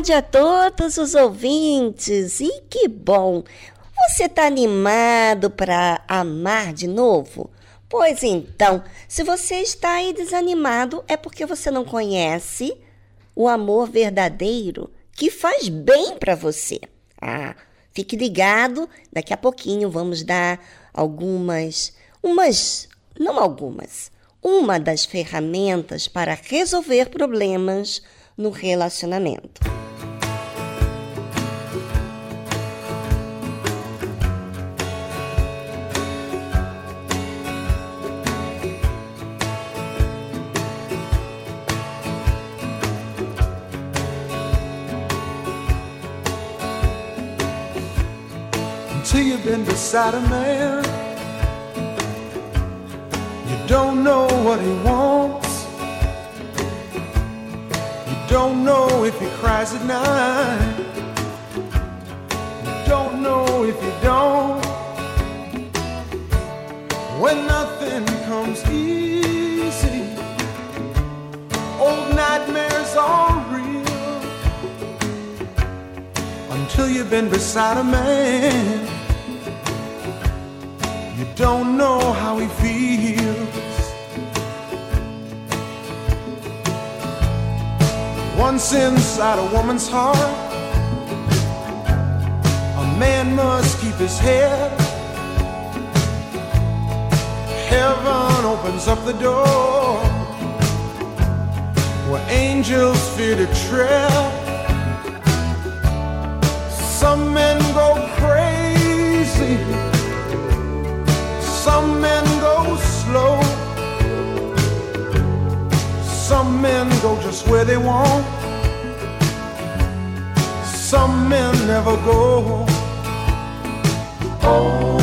Tarde a todos os ouvintes e que bom! Você está animado para amar de novo? Pois então, se você está aí desanimado, é porque você não conhece o amor verdadeiro que faz bem para você. Ah, fique ligado, daqui a pouquinho vamos dar algumas, umas, não algumas, uma das ferramentas para resolver problemas no relacionamento. You've been beside a man. You don't know what he wants. You don't know if he cries at night. You don't know if you don't. When nothing comes easy, old nightmares are real. Until you've been beside a man, you don't know how he feels. Once inside a woman's heart, a man must keep his head heaven opens up the door where angels fear to tread. Some men go crazy, some men go slow, some men go just where they want, some men never go. Oh.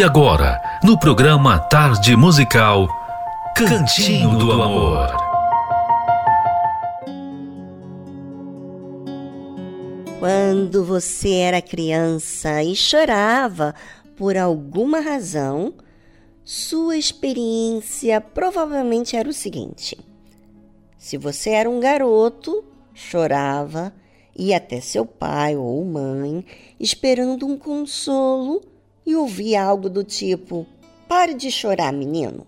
E agora, no programa Tarde Musical, Cantinho do Amor. Quando você era criança e chorava por alguma razão, sua experiência provavelmente era o seguinte: se você era um garoto, chorava, ia até seu pai ou mãe esperando um consolo e ouvia algo do tipo: pare de chorar, menino.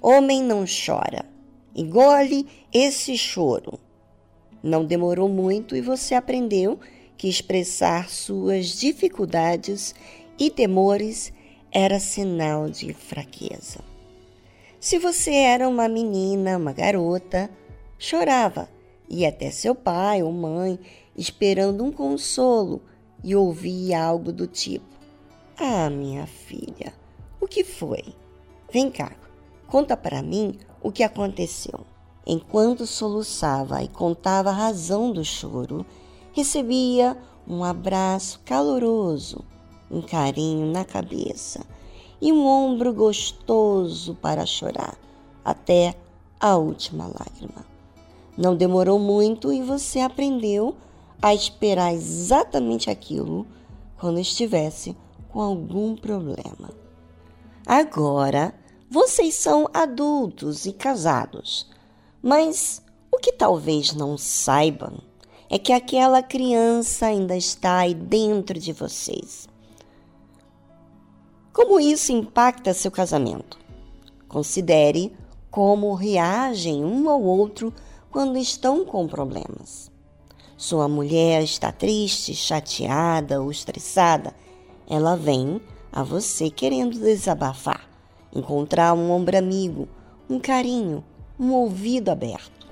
Homem não chora. Engole esse choro. Não demorou muito e você aprendeu que expressar suas dificuldades e temores era sinal de fraqueza. Se você era uma menina, uma garota, chorava, ia até seu pai ou mãe esperando um consolo e ouvia algo do tipo: Ah, minha filha, o que foi? Vem cá, conta para mim o que aconteceu. Enquanto soluçava e contava a razão do choro, recebia um abraço caloroso, um carinho na cabeça e um ombro gostoso para chorar até a última lágrima. Não demorou muito e você aprendeu a esperar exatamente aquilo quando estivesse com algum problema. Agora vocês são adultos e casados, mas o que talvez não saibam é que aquela criança ainda está aí dentro de vocês. Como isso impacta seu casamento? Considere como reagem um ao outro quando estão com problemas. Sua mulher está triste, chateada ou estressada, ela vem a você querendo desabafar, encontrar um ombro amigo, um carinho, um ouvido aberto.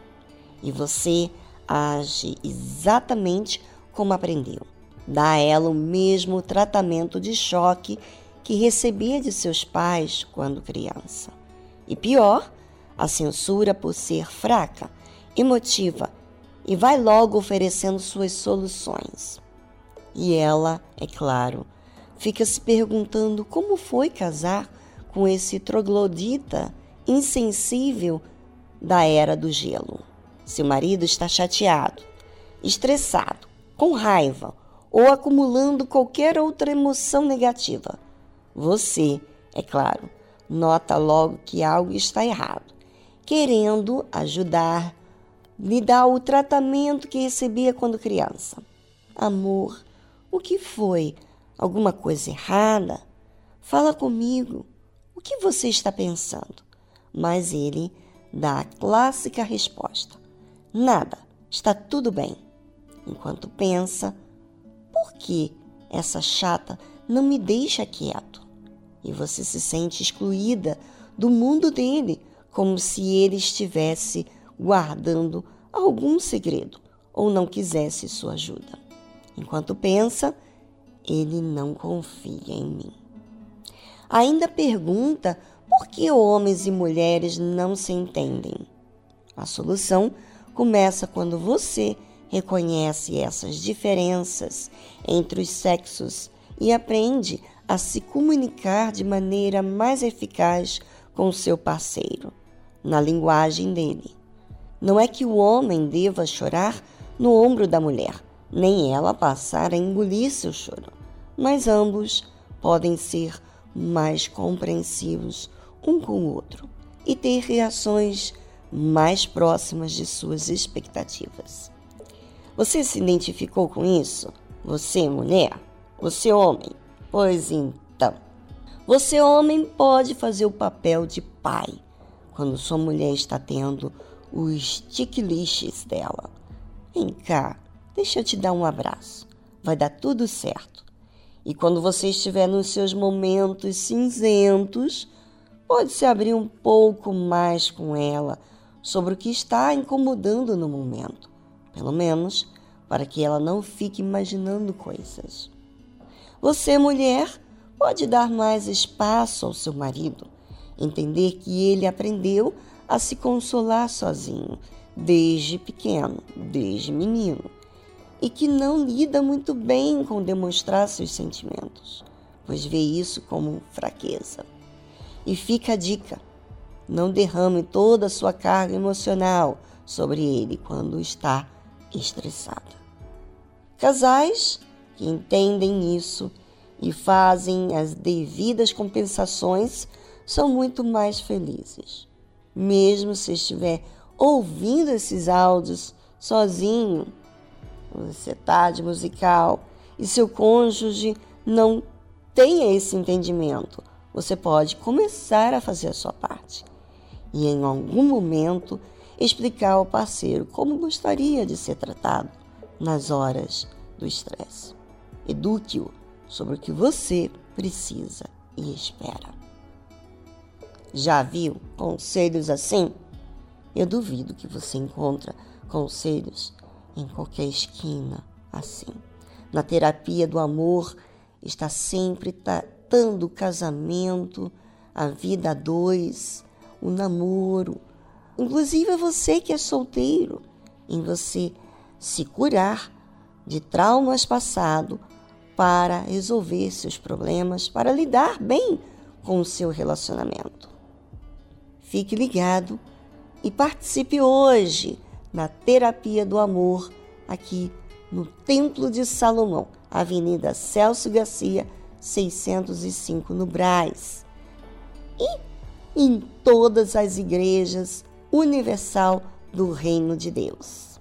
E você age exatamente como aprendeu. Dá a ela o mesmo tratamento de choque que recebia de seus pais quando criança. E pior, a censura por ser fraca, emotiva e vai logo oferecendo suas soluções. E ela, é claro, fica se perguntando como foi casar com esse troglodita insensível da era do gelo. Seu marido está chateado, estressado, com raiva ou acumulando qualquer outra emoção negativa. Você, é claro, nota logo que algo está errado, querendo ajudar, lhe dar o tratamento que recebia quando criança. Amor, o que foi? Alguma coisa errada? Fala comigo. O que você está pensando? Mas ele dá a clássica resposta: Nada, está tudo bem. Enquanto pensa, por que essa chata não me deixa quieto? E você se sente excluída do mundo dele, como se ele estivesse guardando algum segredo ou não quisesse sua ajuda. Enquanto pensa, ele não confia em mim. Ainda pergunta por que homens e mulheres não se entendem. A solução começa quando você reconhece essas diferenças entre os sexos e aprende a se comunicar de maneira mais eficaz com o seu parceiro, na linguagem dele. Não é que o homem deva chorar no ombro da mulher, nem ela passar a engolir seu choro, mas ambos podem ser mais compreensivos um com o outro e ter reações mais próximas de suas expectativas. Você se identificou com isso? Você, mulher? Você, homem? Pois então, você, homem, pode fazer o papel de pai quando sua mulher está tendo os tiquiliches dela. Vem cá, deixa eu te dar um abraço. Vai dar tudo certo. E quando você estiver nos seus momentos cinzentos, pode se abrir um pouco mais com ela sobre o que está incomodando no momento, pelo menos para que ela não fique imaginando coisas. Você, mulher, pode dar mais espaço ao seu marido, entender que ele aprendeu a se consolar sozinho desde pequeno, desde menino e que não lida muito bem com demonstrar seus sentimentos, pois vê isso como fraqueza. E fica a dica: não derrame toda a sua carga emocional sobre ele quando está estressada. Casais que entendem isso e fazem as devidas compensações são muito mais felizes. Mesmo se estiver ouvindo esses áudios sozinho, você tá de musical e seu cônjuge não tenha esse entendimento, você pode começar a fazer a sua parte e em algum momento explicar ao parceiro como gostaria de ser tratado nas horas do estresse. Eduque-o sobre o que você precisa e espera. Já viu conselhos assim? Eu duvido que você encontra conselhos em qualquer esquina assim. Na terapia do amor está sempre tratando o casamento, a vida a dois, o namoro. Inclusive você que é solteiro, em você se curar de traumas passados para resolver seus problemas, para lidar bem com o seu relacionamento. Fique ligado e participe hoje na Terapia do Amor, aqui no Templo de Salomão, Avenida Celso Garcia, 605, no Braz. E em todas as igrejas universal do reino de Deus.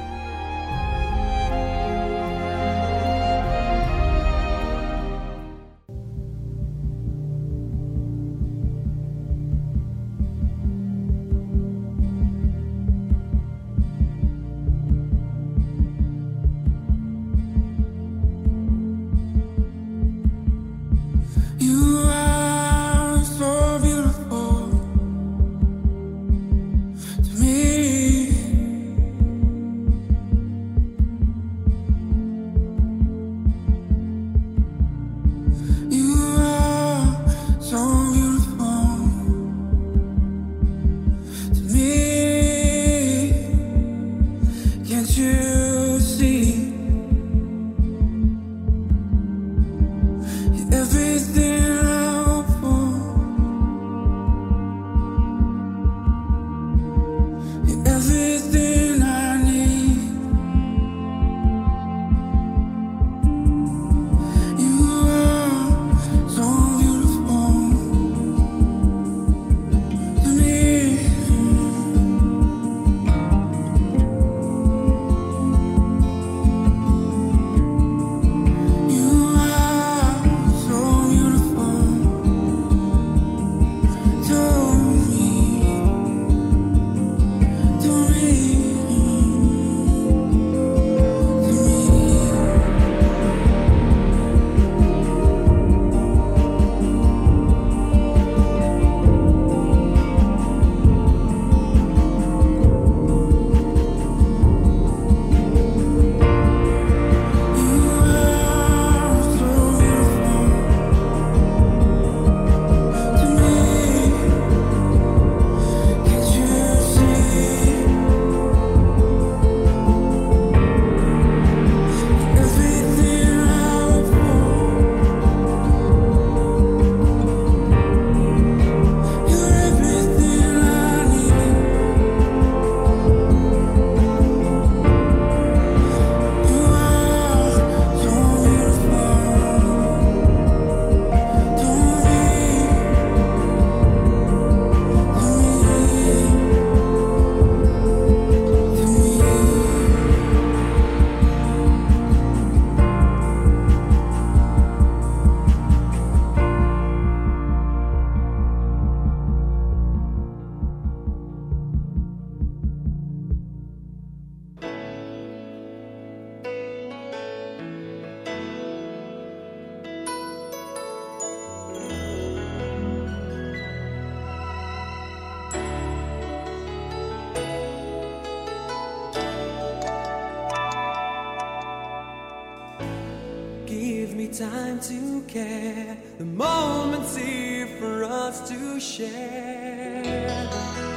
time to care. The moment's here for us to share.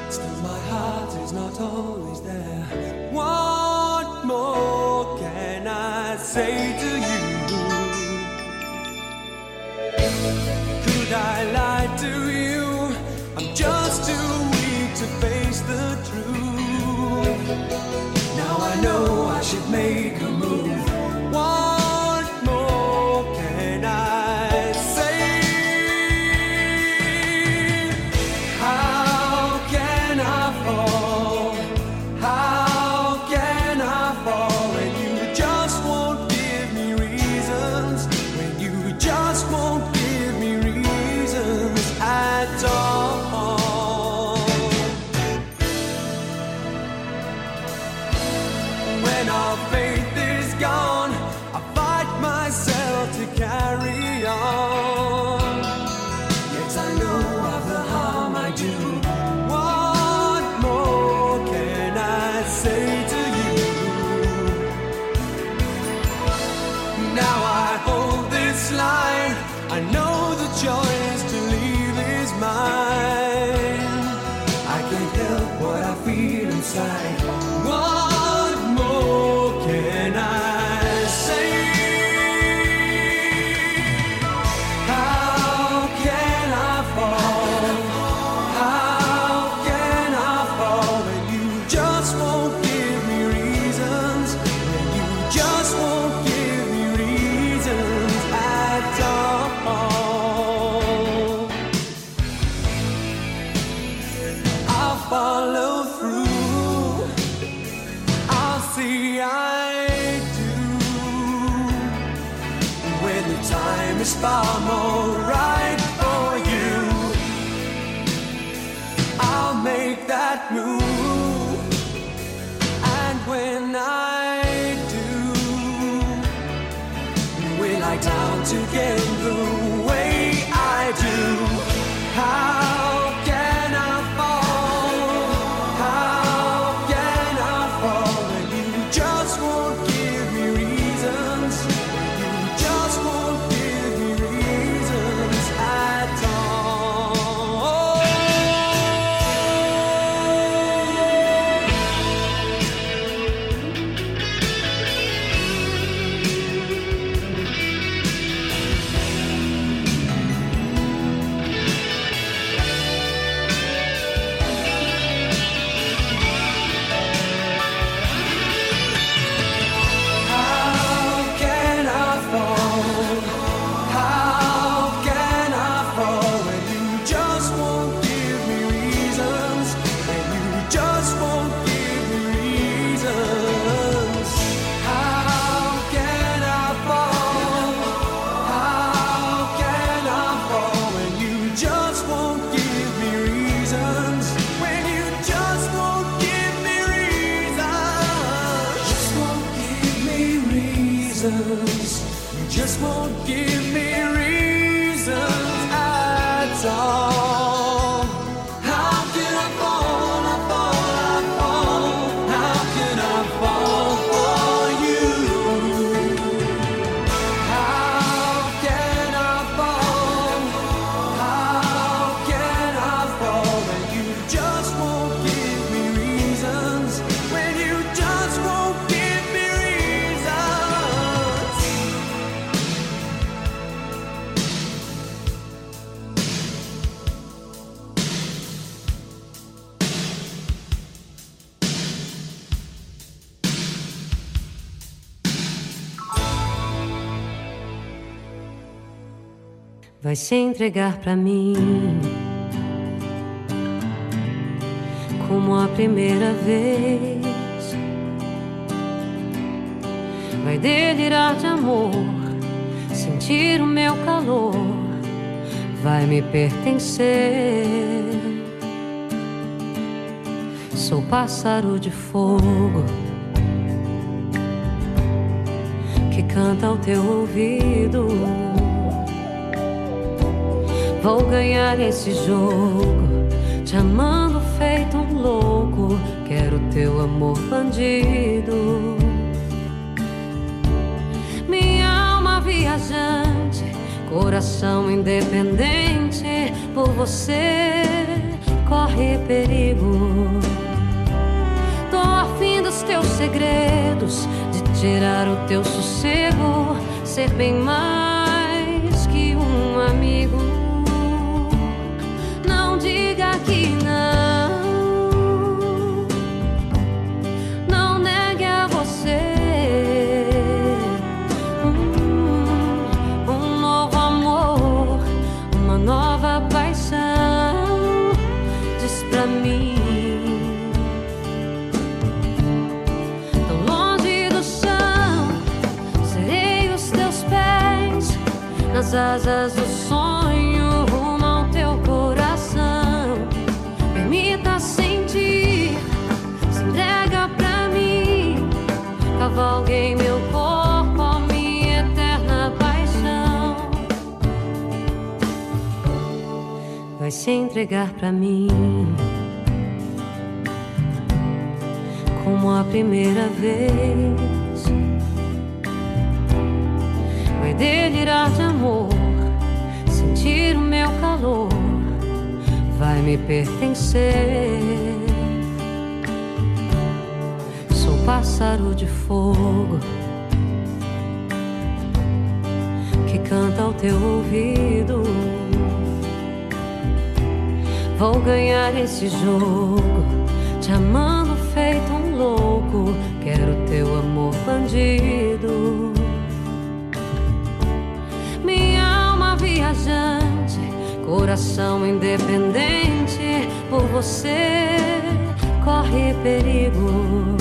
Still, my heart is not always there. What more can I say to you? Vai se entregar pra mim como a primeira vez. Vai delirar de amor, sentir o meu calor, vai me pertencer. Sou pássaro de fogo que canta ao teu ouvido. Vou ganhar esse jogo, te amando feito um louco. Quero teu amor bandido. Minha alma viajante, coração independente. Por você corre perigo. Tô afim dos teus segredos, de tirar o teu sossego, ser bem mais nas asas do sonho rumo ao teu coração. Permita sentir, se entrega pra mim. Cavalgue em meu corpo a minha eterna paixão. Vai se entregar pra mim. Como a primeira vez, delirar de amor, sentir o meu calor, vai me pertencer. Sou pássaro de fogo que canta ao teu ouvido. Vou ganhar esse jogo, te amando feito um louco. Quero teu amor bandido. Viajante, coração independente. Por você corre perigo.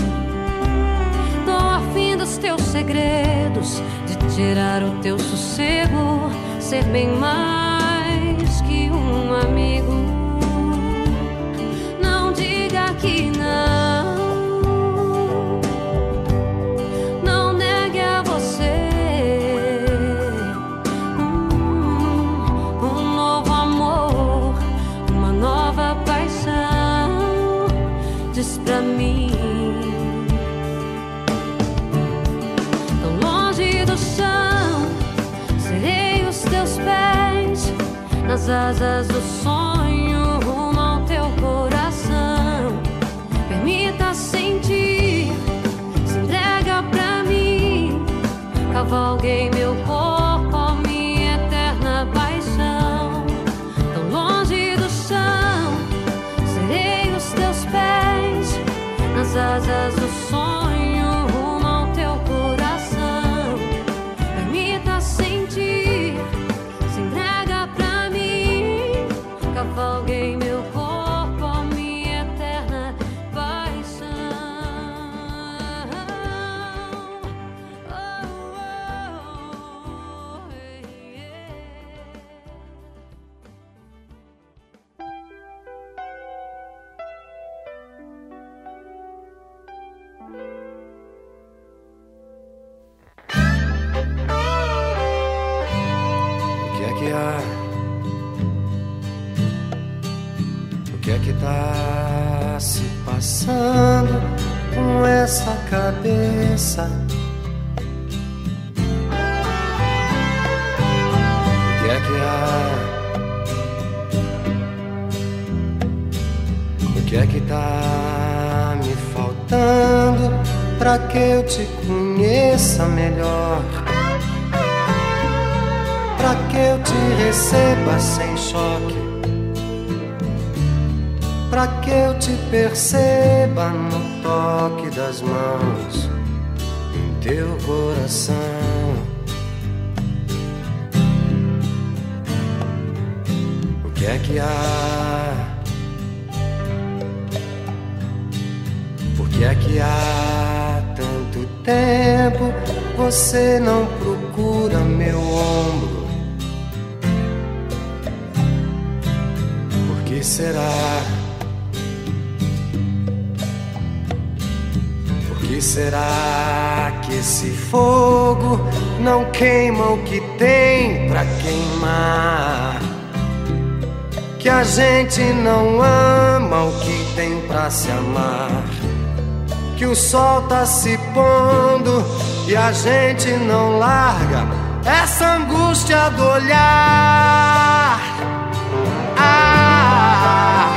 Tô afim dos teus segredos, de tirar o teu sossego, ser bem mais que um amigo. Nas asas do sonho rumo ao teu coração. Permita sentir, se entrega pra mim. Cavalguei meu corpo, que é que tá me faltando pra que eu te conheça melhor? Pra que eu te receba sem choque? Pra que eu te perceba no toque das mãos em teu coração? O que é que há? Que é que há tanto tempo você não procura meu ombro? Por que será? Por que será que esse fogo não queima o que tem pra queimar? Que a gente não ama o que tem pra se amar? Que o sol tá se pondo e a gente não larga essa angústia do olhar. Ah,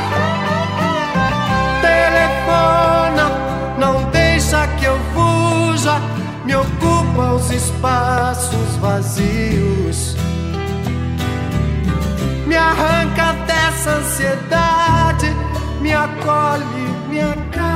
telefona, não deixa que eu fuja, me ocupa os espaços vazios. Me arranca dessa ansiedade, me acolhe, me acalma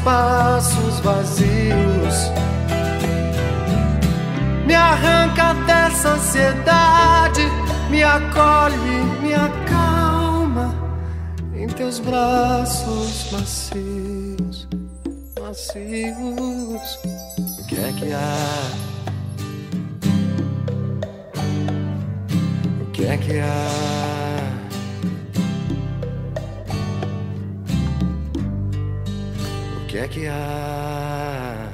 Espaços vazios. Me arranca dessa ansiedade, me acolhe, me acalma em teus braços macios, macios. O que é que há? O que é que há? é que há?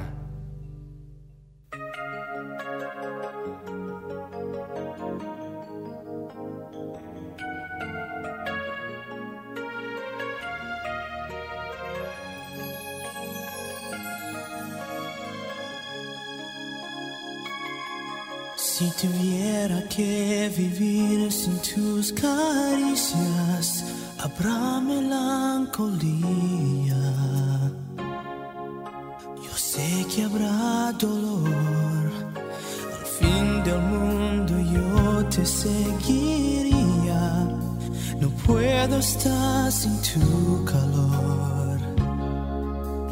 Se te que vivir sin tus caricias, habrá melancolía. que habrá dolor. Al fin del mundo yo te seguiría. No puedo estar sin tu calor.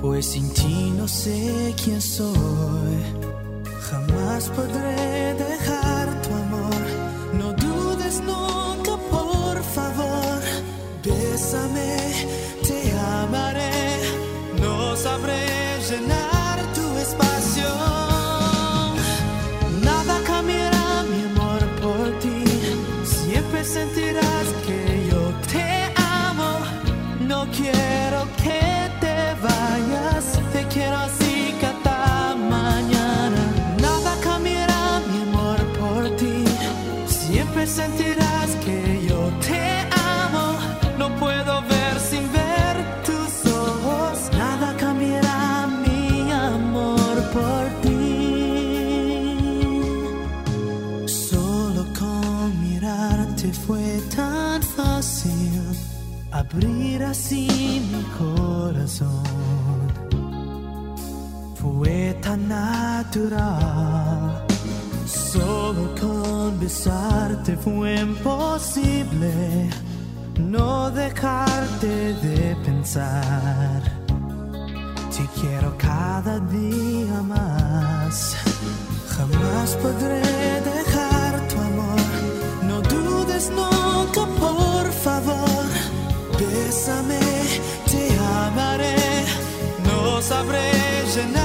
Pues sin ti no sé quién soy. Jamás podré sentirás que yo te amo. No quiero que te vayas, te quiero así cada mañana. Nada cambiará mi amor por ti. Siempre sentirás abrir así mi corazón. Fue tan natural, solo con besarte fue imposible no dejarte de pensar. Te quiero cada día más, jamás podré sabré na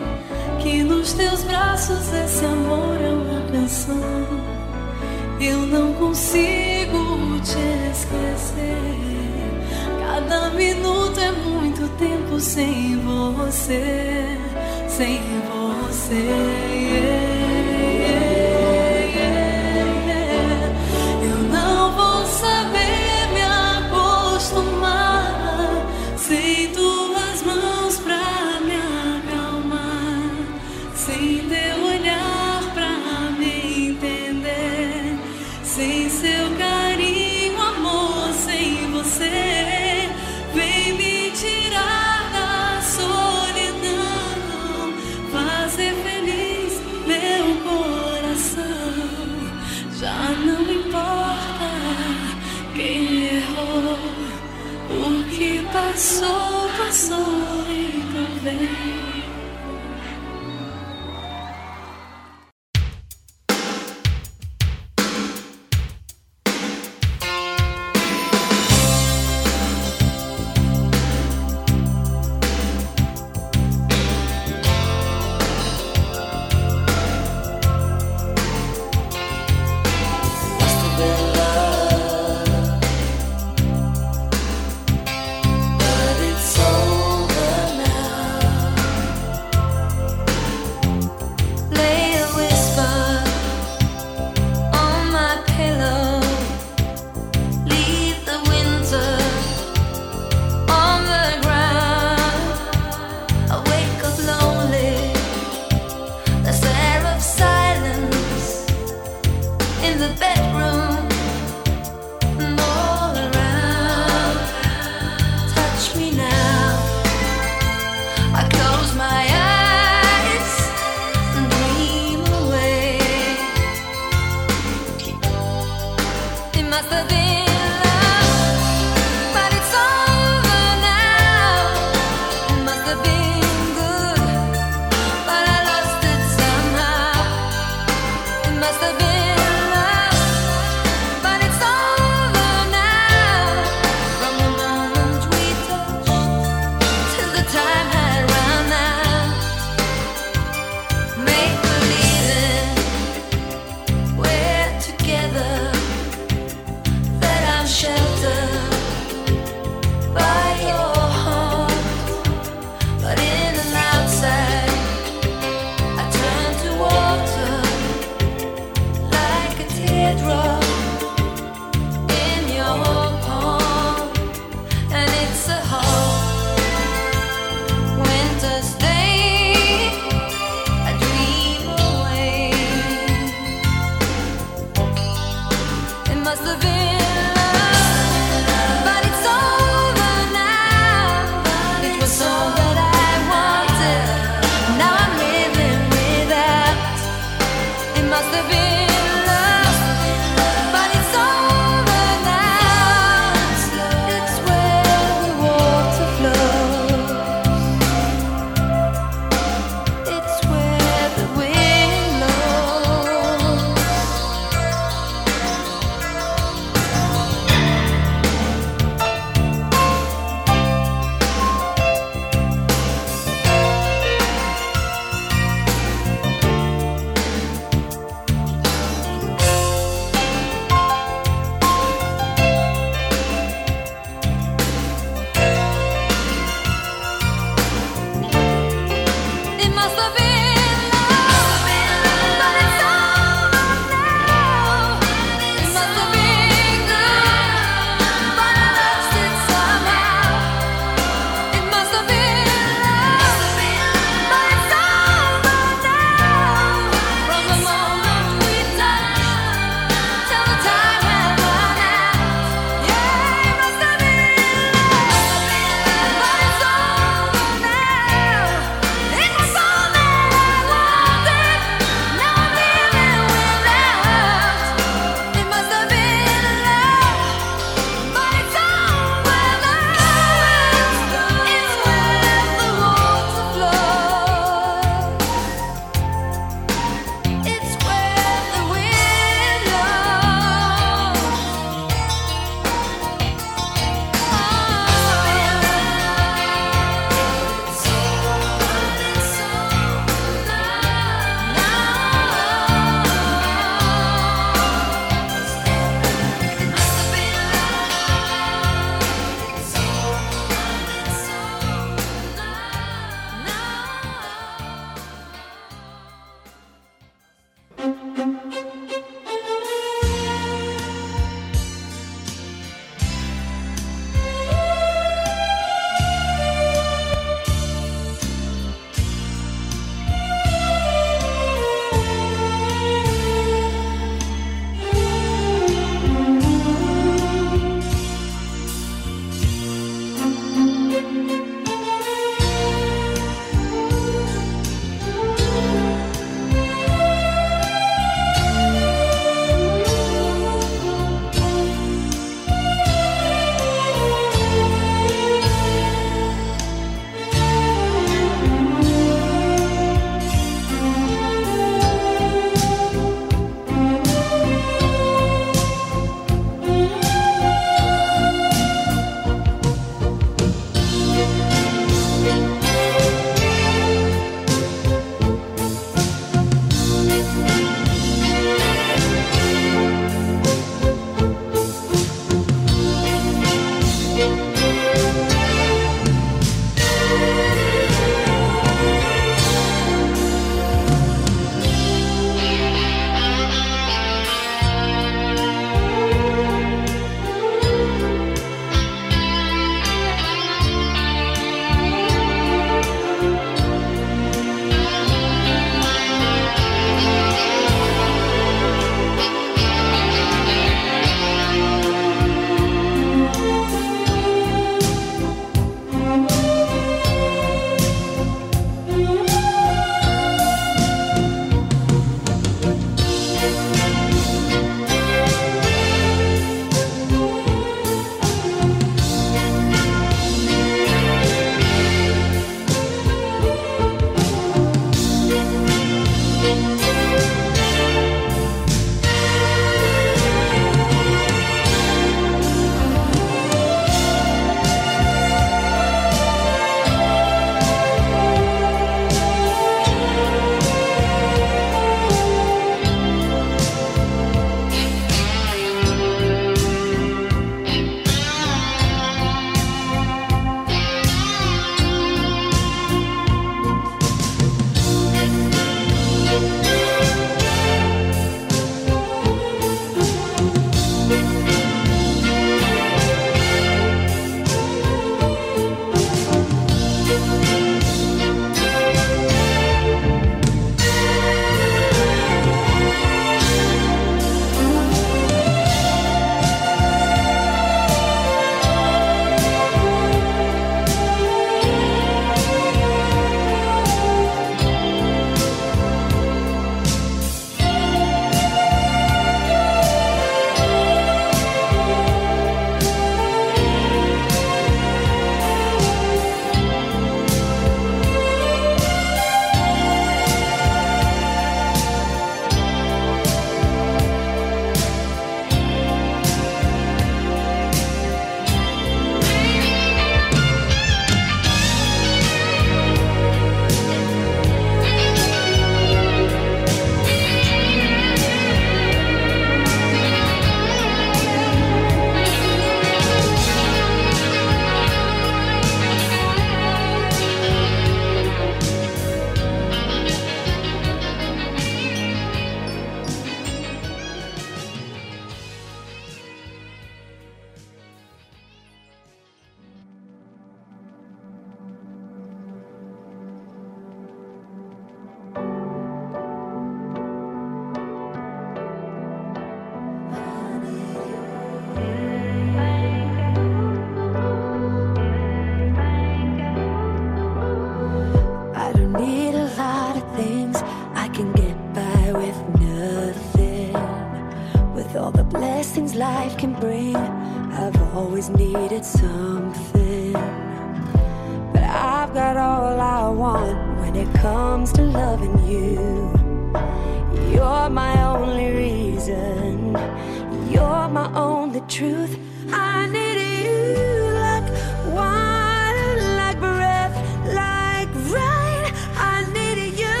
my only truth. I need you like water, like breath, like rain. I need you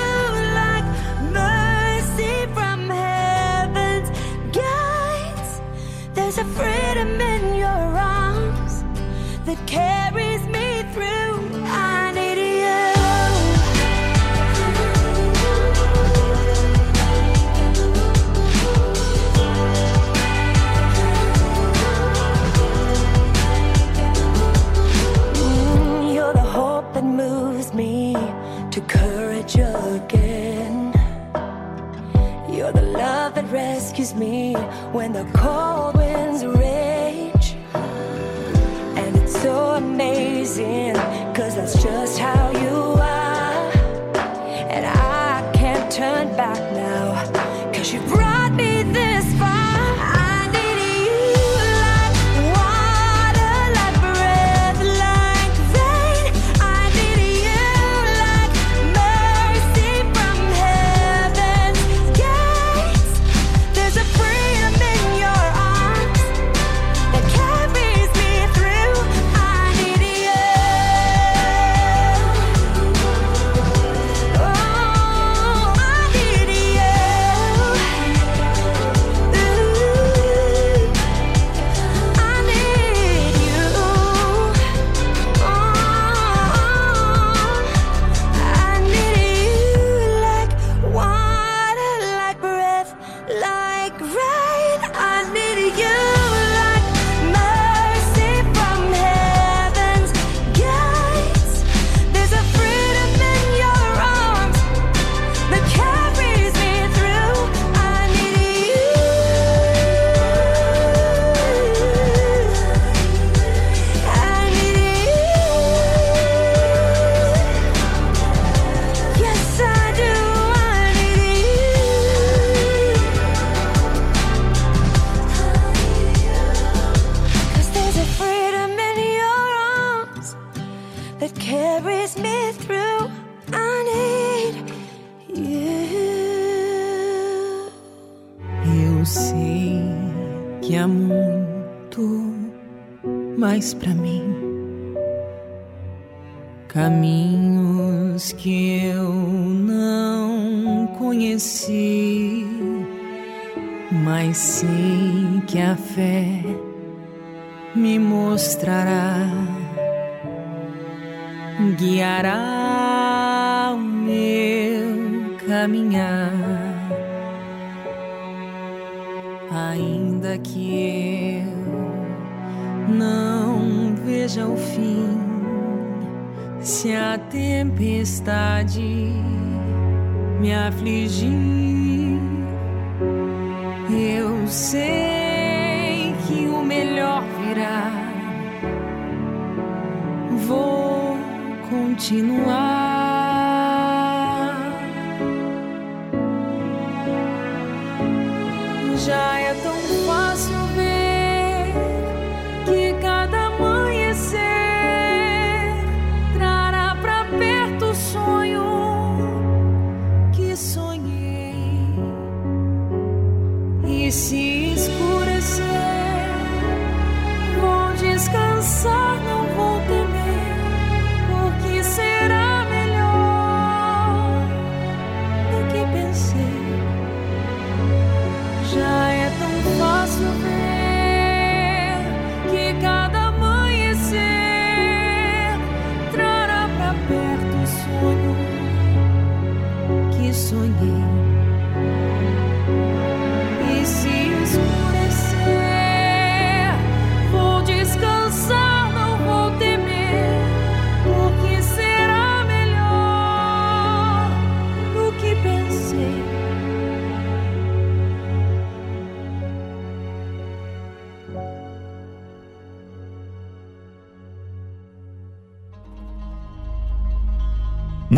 like mercy from heaven's gates. There's a freedom in your arms that cares. when the cold winds rage. And it's so amazing, cause that's just how. faz para mim. Caminhos que eu não conheci, mas sei que a fé me mostrará, guiará o meu caminhar ainda que eu não veja o fim, se a tempestade me afligir, eu sei que o melhor virá. Vou continuar. Já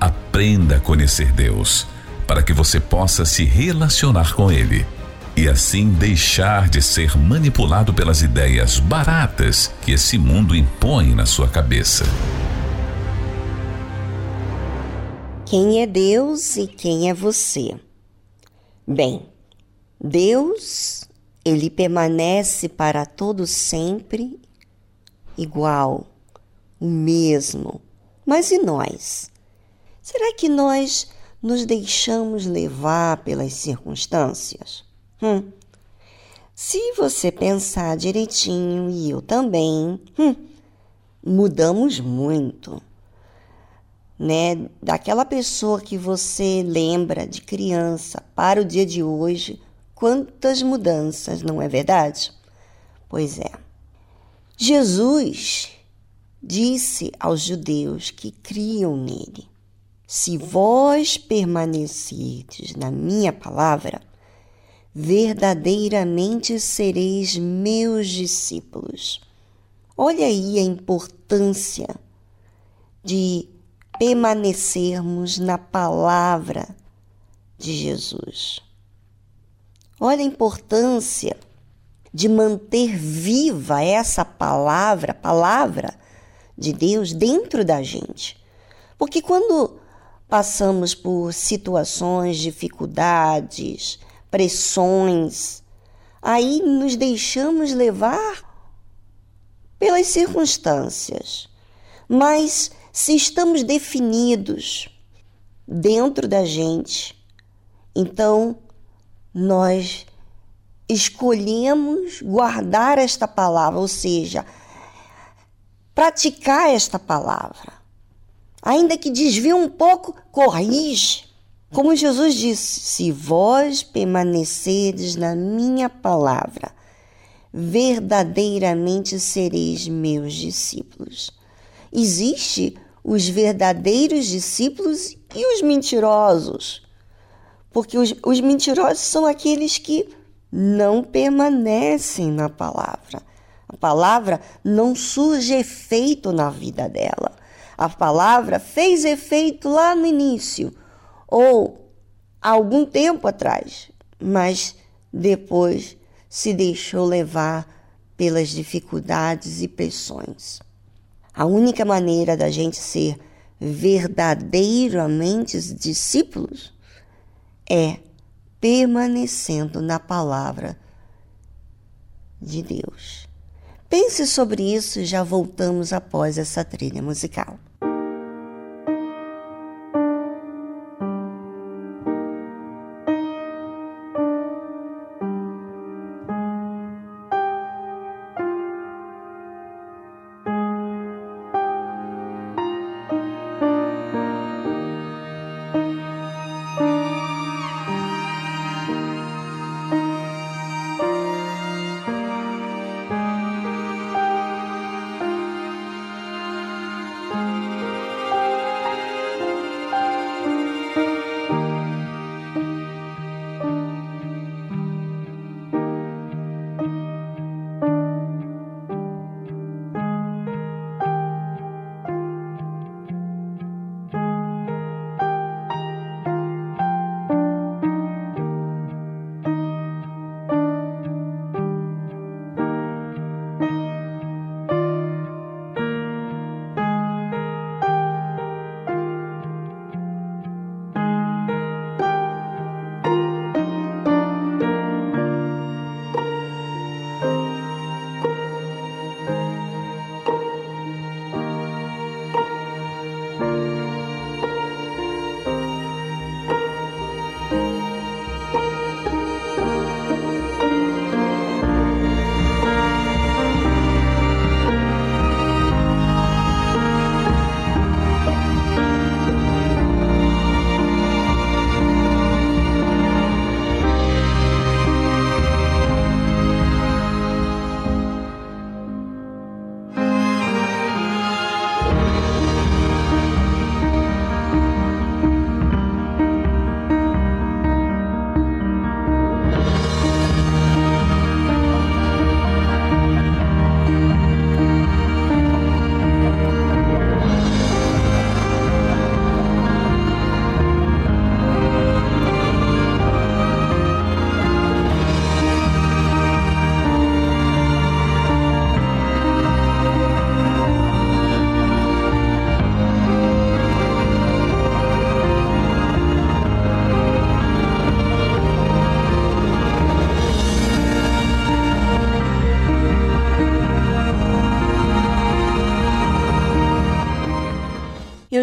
Aprenda a conhecer Deus, para que você possa se relacionar com Ele e assim deixar de ser manipulado pelas ideias baratas que esse mundo impõe na sua cabeça. Quem é Deus e quem é você? Bem, Deus, ele permanece para todo sempre igual, o mesmo. Mas e nós? Será que nós nos deixamos levar pelas circunstâncias? Hum. Se você pensar direitinho e eu também, hum, mudamos muito né, daquela pessoa que você lembra de criança para o dia de hoje, quantas mudanças, não é verdade? Pois é. Jesus disse aos judeus que criam nele: Se vós permanecerdes na minha palavra, verdadeiramente sereis meus discípulos. Olha aí a importância de permanecermos na palavra de Jesus. Olha a importância de manter viva essa palavra, palavra de Deus dentro da gente. Porque quando passamos por situações, dificuldades, pressões, aí nos deixamos levar pelas circunstâncias. Mas se estamos definidos dentro da gente, então nós escolhemos guardar esta palavra, ou seja, praticar esta palavra. Ainda que desvie um pouco, corrige. Como Jesus disse: Se vós permanecerdes na minha palavra, verdadeiramente sereis meus discípulos. Existe os verdadeiros discípulos e os mentirosos. Porque os, os mentirosos são aqueles que não permanecem na palavra. A palavra não surge efeito na vida dela. A palavra fez efeito lá no início ou há algum tempo atrás, mas depois se deixou levar pelas dificuldades e pressões. A única maneira da gente ser verdadeiramente discípulos é permanecendo na palavra de Deus. Pense sobre isso e já voltamos após essa trilha musical.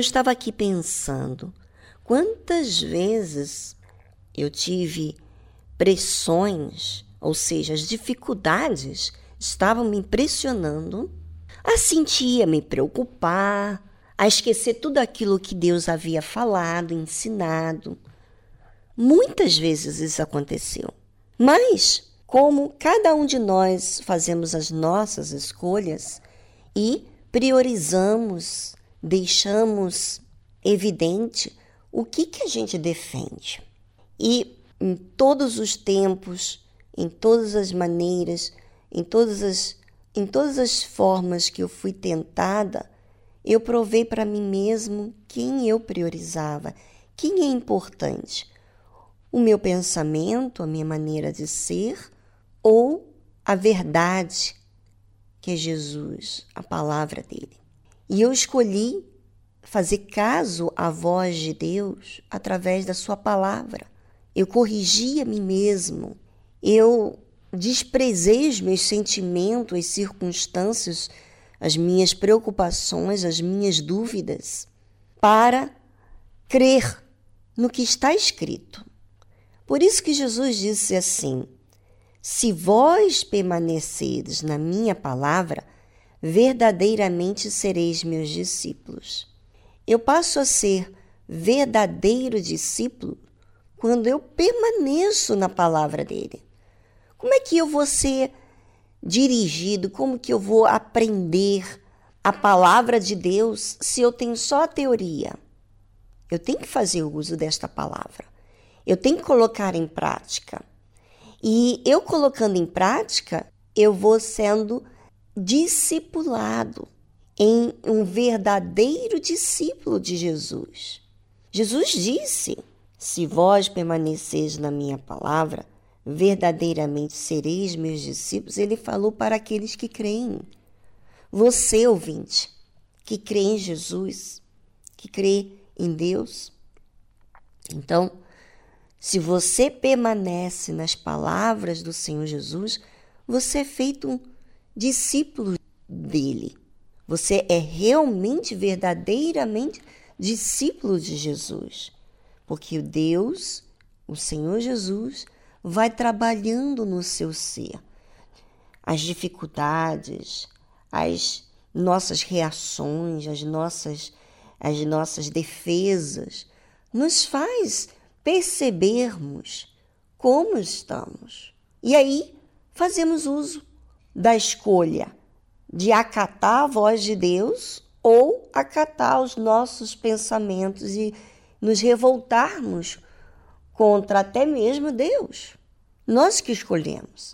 Estava aqui pensando, quantas vezes eu tive pressões, ou seja, as dificuldades estavam me impressionando a sentir, a me preocupar, a esquecer tudo aquilo que Deus havia falado, ensinado. Muitas vezes isso aconteceu. Mas, como cada um de nós fazemos as nossas escolhas e priorizamos, deixamos evidente o que, que a gente defende. E em todos os tempos, em todas as maneiras, em todas as, em todas as formas que eu fui tentada, eu provei para mim mesmo quem eu priorizava, quem é importante. O meu pensamento, a minha maneira de ser ou a verdade, que é Jesus, a palavra dele. E eu escolhi fazer caso à voz de Deus através da sua palavra. Eu corrigi a mim mesmo. Eu desprezei os meus sentimentos, as circunstâncias, as minhas preocupações, as minhas dúvidas, para crer no que está escrito. Por isso que Jesus disse assim: Se vós permanecedes na minha palavra, verdadeiramente sereis meus discípulos. Eu passo a ser verdadeiro discípulo quando eu permaneço na palavra dele. Como é que eu vou ser dirigido? Como que eu vou aprender a palavra de Deus se eu tenho só a teoria? Eu tenho que fazer uso desta palavra. Eu tenho que colocar em prática. E eu colocando em prática, eu vou sendo discipulado em um verdadeiro discípulo de Jesus. Jesus disse: Se vós permaneceis na minha palavra, verdadeiramente sereis meus discípulos. Ele falou para aqueles que creem. Você, ouvinte, que crê em Jesus, que crê em Deus. Então, se você permanece nas palavras do Senhor Jesus, você é feito um discípulo dele. Você é realmente, verdadeiramente discípulo de Jesus. Porque Deus, o Senhor Jesus, vai trabalhando no seu ser. As dificuldades, as nossas reações, as nossas, as nossas defesas, nos faz percebermos como estamos. E aí fazemos uso da escolha de acatar a voz de Deus ou acatar os nossos pensamentos e nos revoltarmos contra até mesmo Deus. Nós que escolhemos.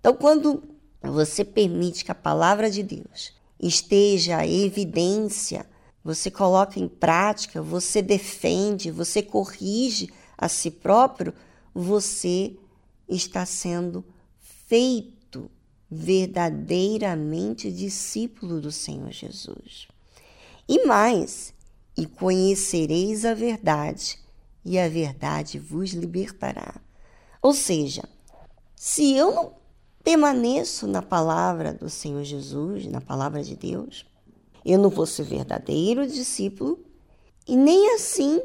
Então, quando você permite que a palavra de Deus esteja em evidência, você coloca em prática, você defende, você corrige a si próprio, você está sendo feito verdadeiramente discípulo do Senhor Jesus. E mais, e conhecereis a verdade, e a verdade vos libertará. Ou seja, se eu não permaneço na palavra do Senhor Jesus, na palavra de Deus, eu não vou ser verdadeiro discípulo e nem assim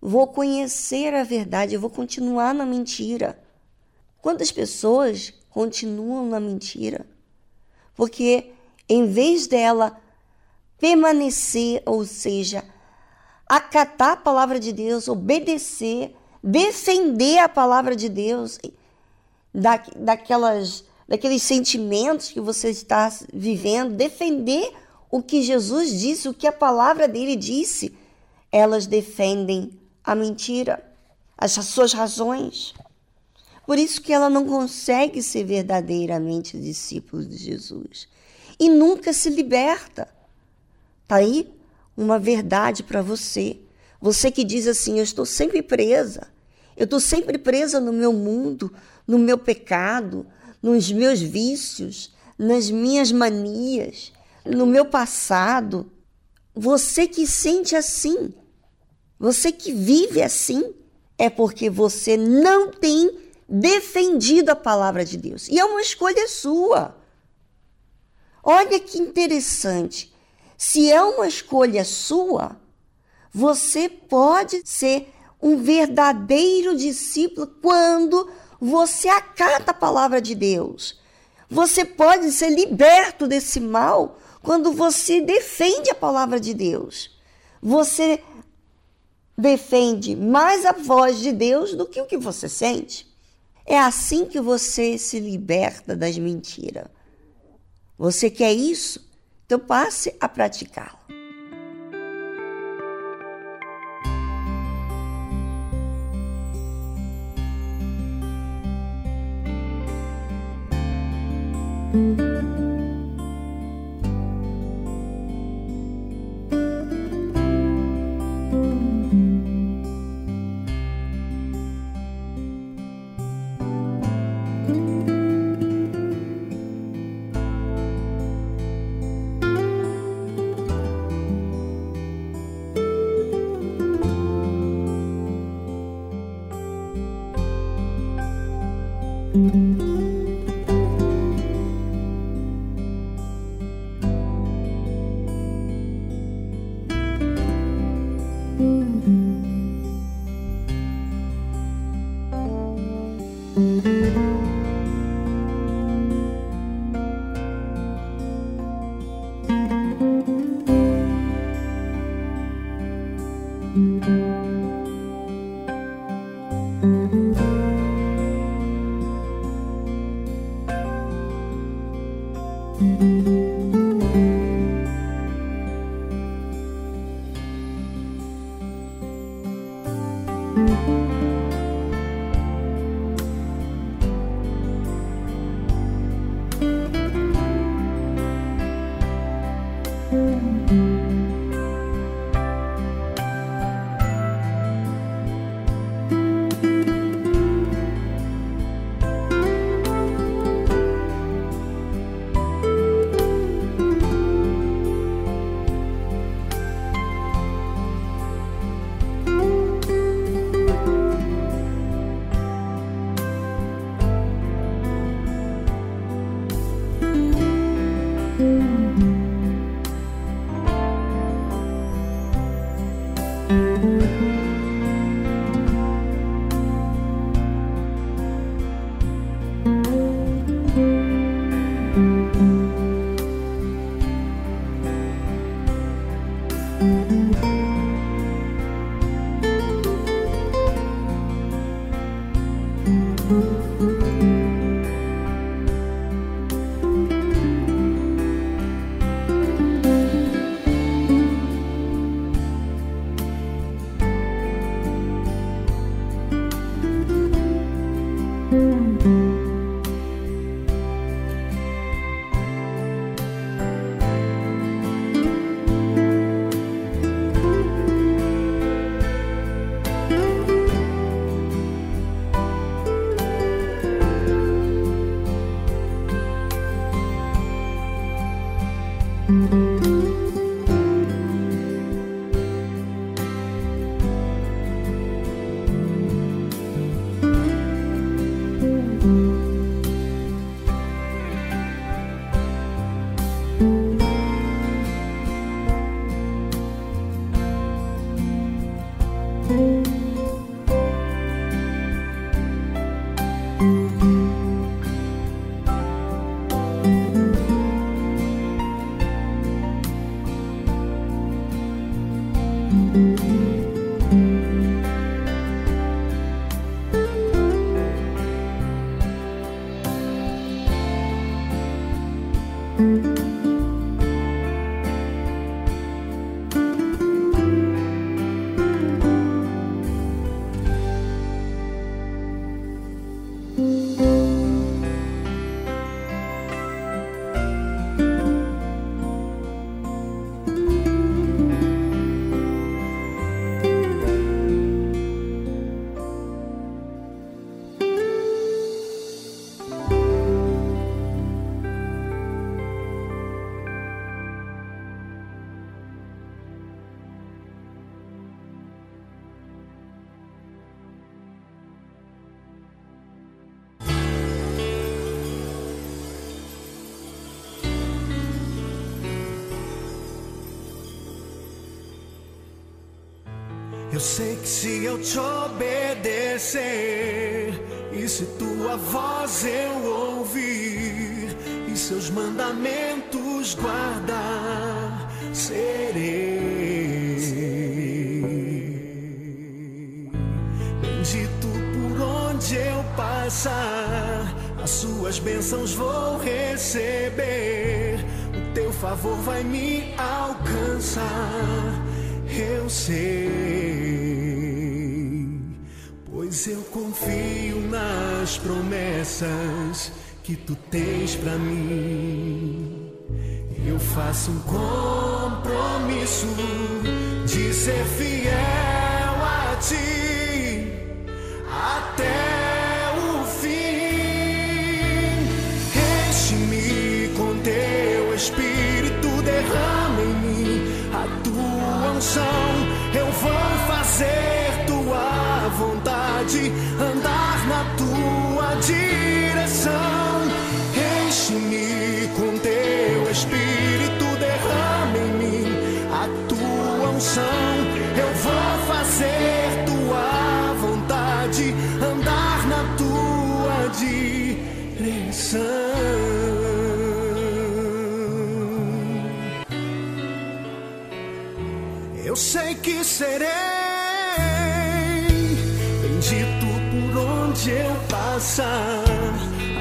vou conhecer a verdade, eu vou continuar na mentira. Quantas pessoas continuam na mentira? Porque em vez dela permanecer, ou seja, acatar a palavra de Deus, obedecer, defender a palavra de Deus, da, daquelas, daqueles sentimentos que você está vivendo, defender o que Jesus disse, o que a palavra dele disse, elas defendem a mentira, as suas razões. Por isso que ela não consegue ser verdadeiramente discípulo de Jesus e nunca se liberta. Tá aí uma verdade para você. Você que diz assim: Eu estou sempre presa, eu estou sempre presa no meu mundo, no meu pecado, nos meus vícios, nas minhas manias, no meu passado. Você que sente assim, você que vive assim é porque você não tem defendido a palavra de Deus. E é uma escolha sua. Olha que interessante. Se é uma escolha sua, Você pode ser um verdadeiro discípulo quando você acata a palavra de Deus. Você pode ser liberto desse mal quando você defende a palavra de Deus. Você defende mais a voz de Deus do que o que você sente. É assim que você se liberta das mentiras. Você quer isso? Então passe a praticá-lo. thank Eu sei que se eu te obedecer, e se tua voz eu ouvir, e seus mandamentos guardar, serei. Bendito por onde eu passar, as suas bênçãos vou receber. O teu favor vai me alcançar, eu sei. Confio nas promessas que tu tens pra mim. Eu faço um compromisso de ser fiel a ti que serei bendito por onde eu passar.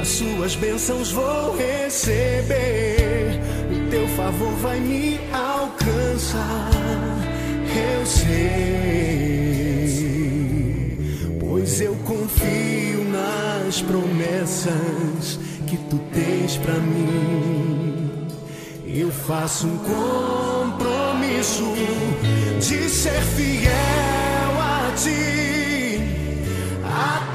As suas bênçãos vou receber. O teu favor vai me alcançar. Eu sei, pois eu confio nas promessas que tu tens pra mim. Eu faço um de ser fiel a ti. Até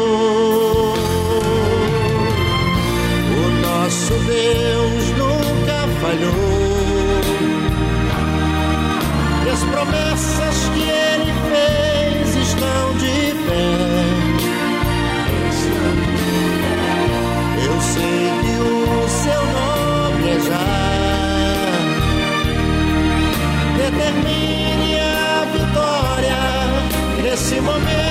Nosso Deus nunca falhou. E as promessas que ele fez estão de pé. Eu sei que o seu nome é já. Determine a vitória nesse momento,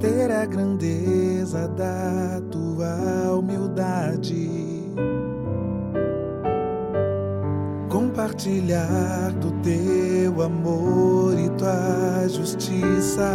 ter a grandeza da tua humildade. Compartilhar do teu amor e tua justiça.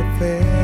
get there.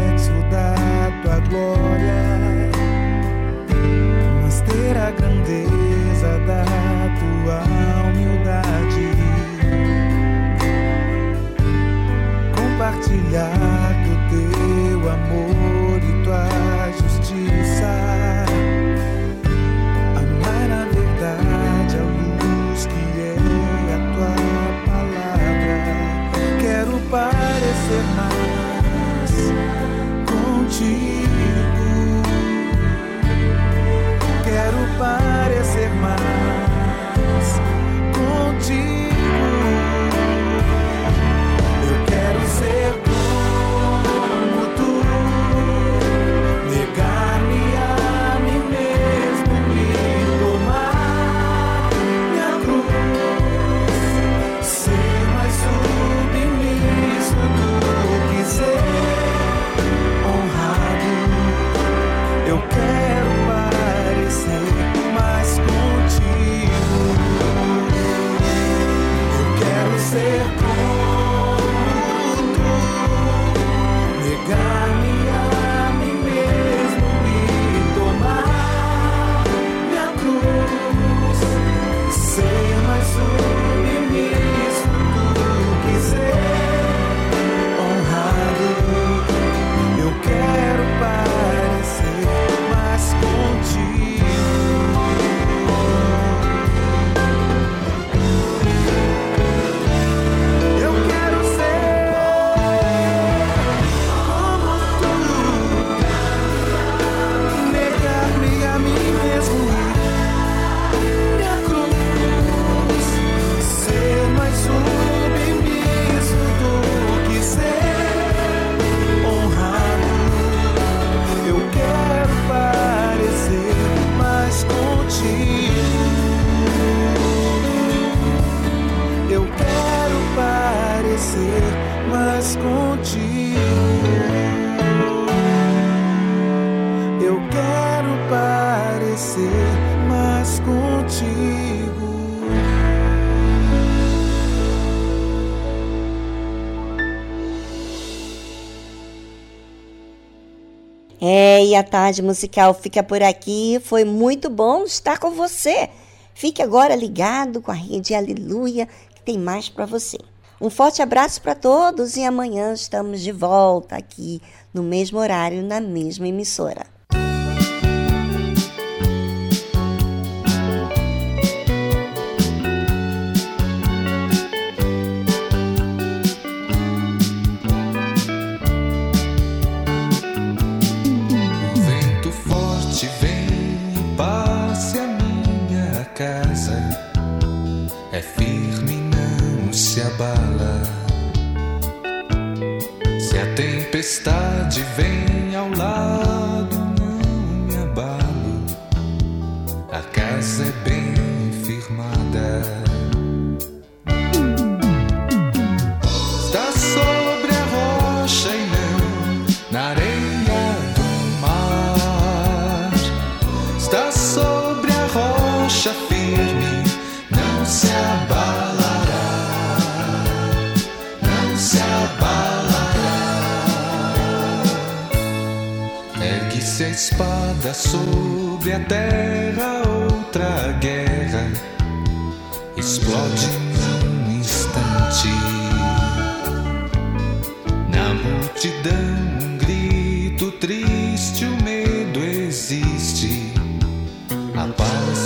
A tarde musical fica por aqui. Foi muito bom estar com você. Fique agora ligado com a rede Aleluia, que tem mais para você. Um forte abraço para todos e amanhã estamos de volta aqui no mesmo horário, na mesma emissora. Abala. Se a tempestade vem ao lado, espada sobre a terra, outra guerra explode num instante. Na multidão, um grito triste, o medo existe. A paz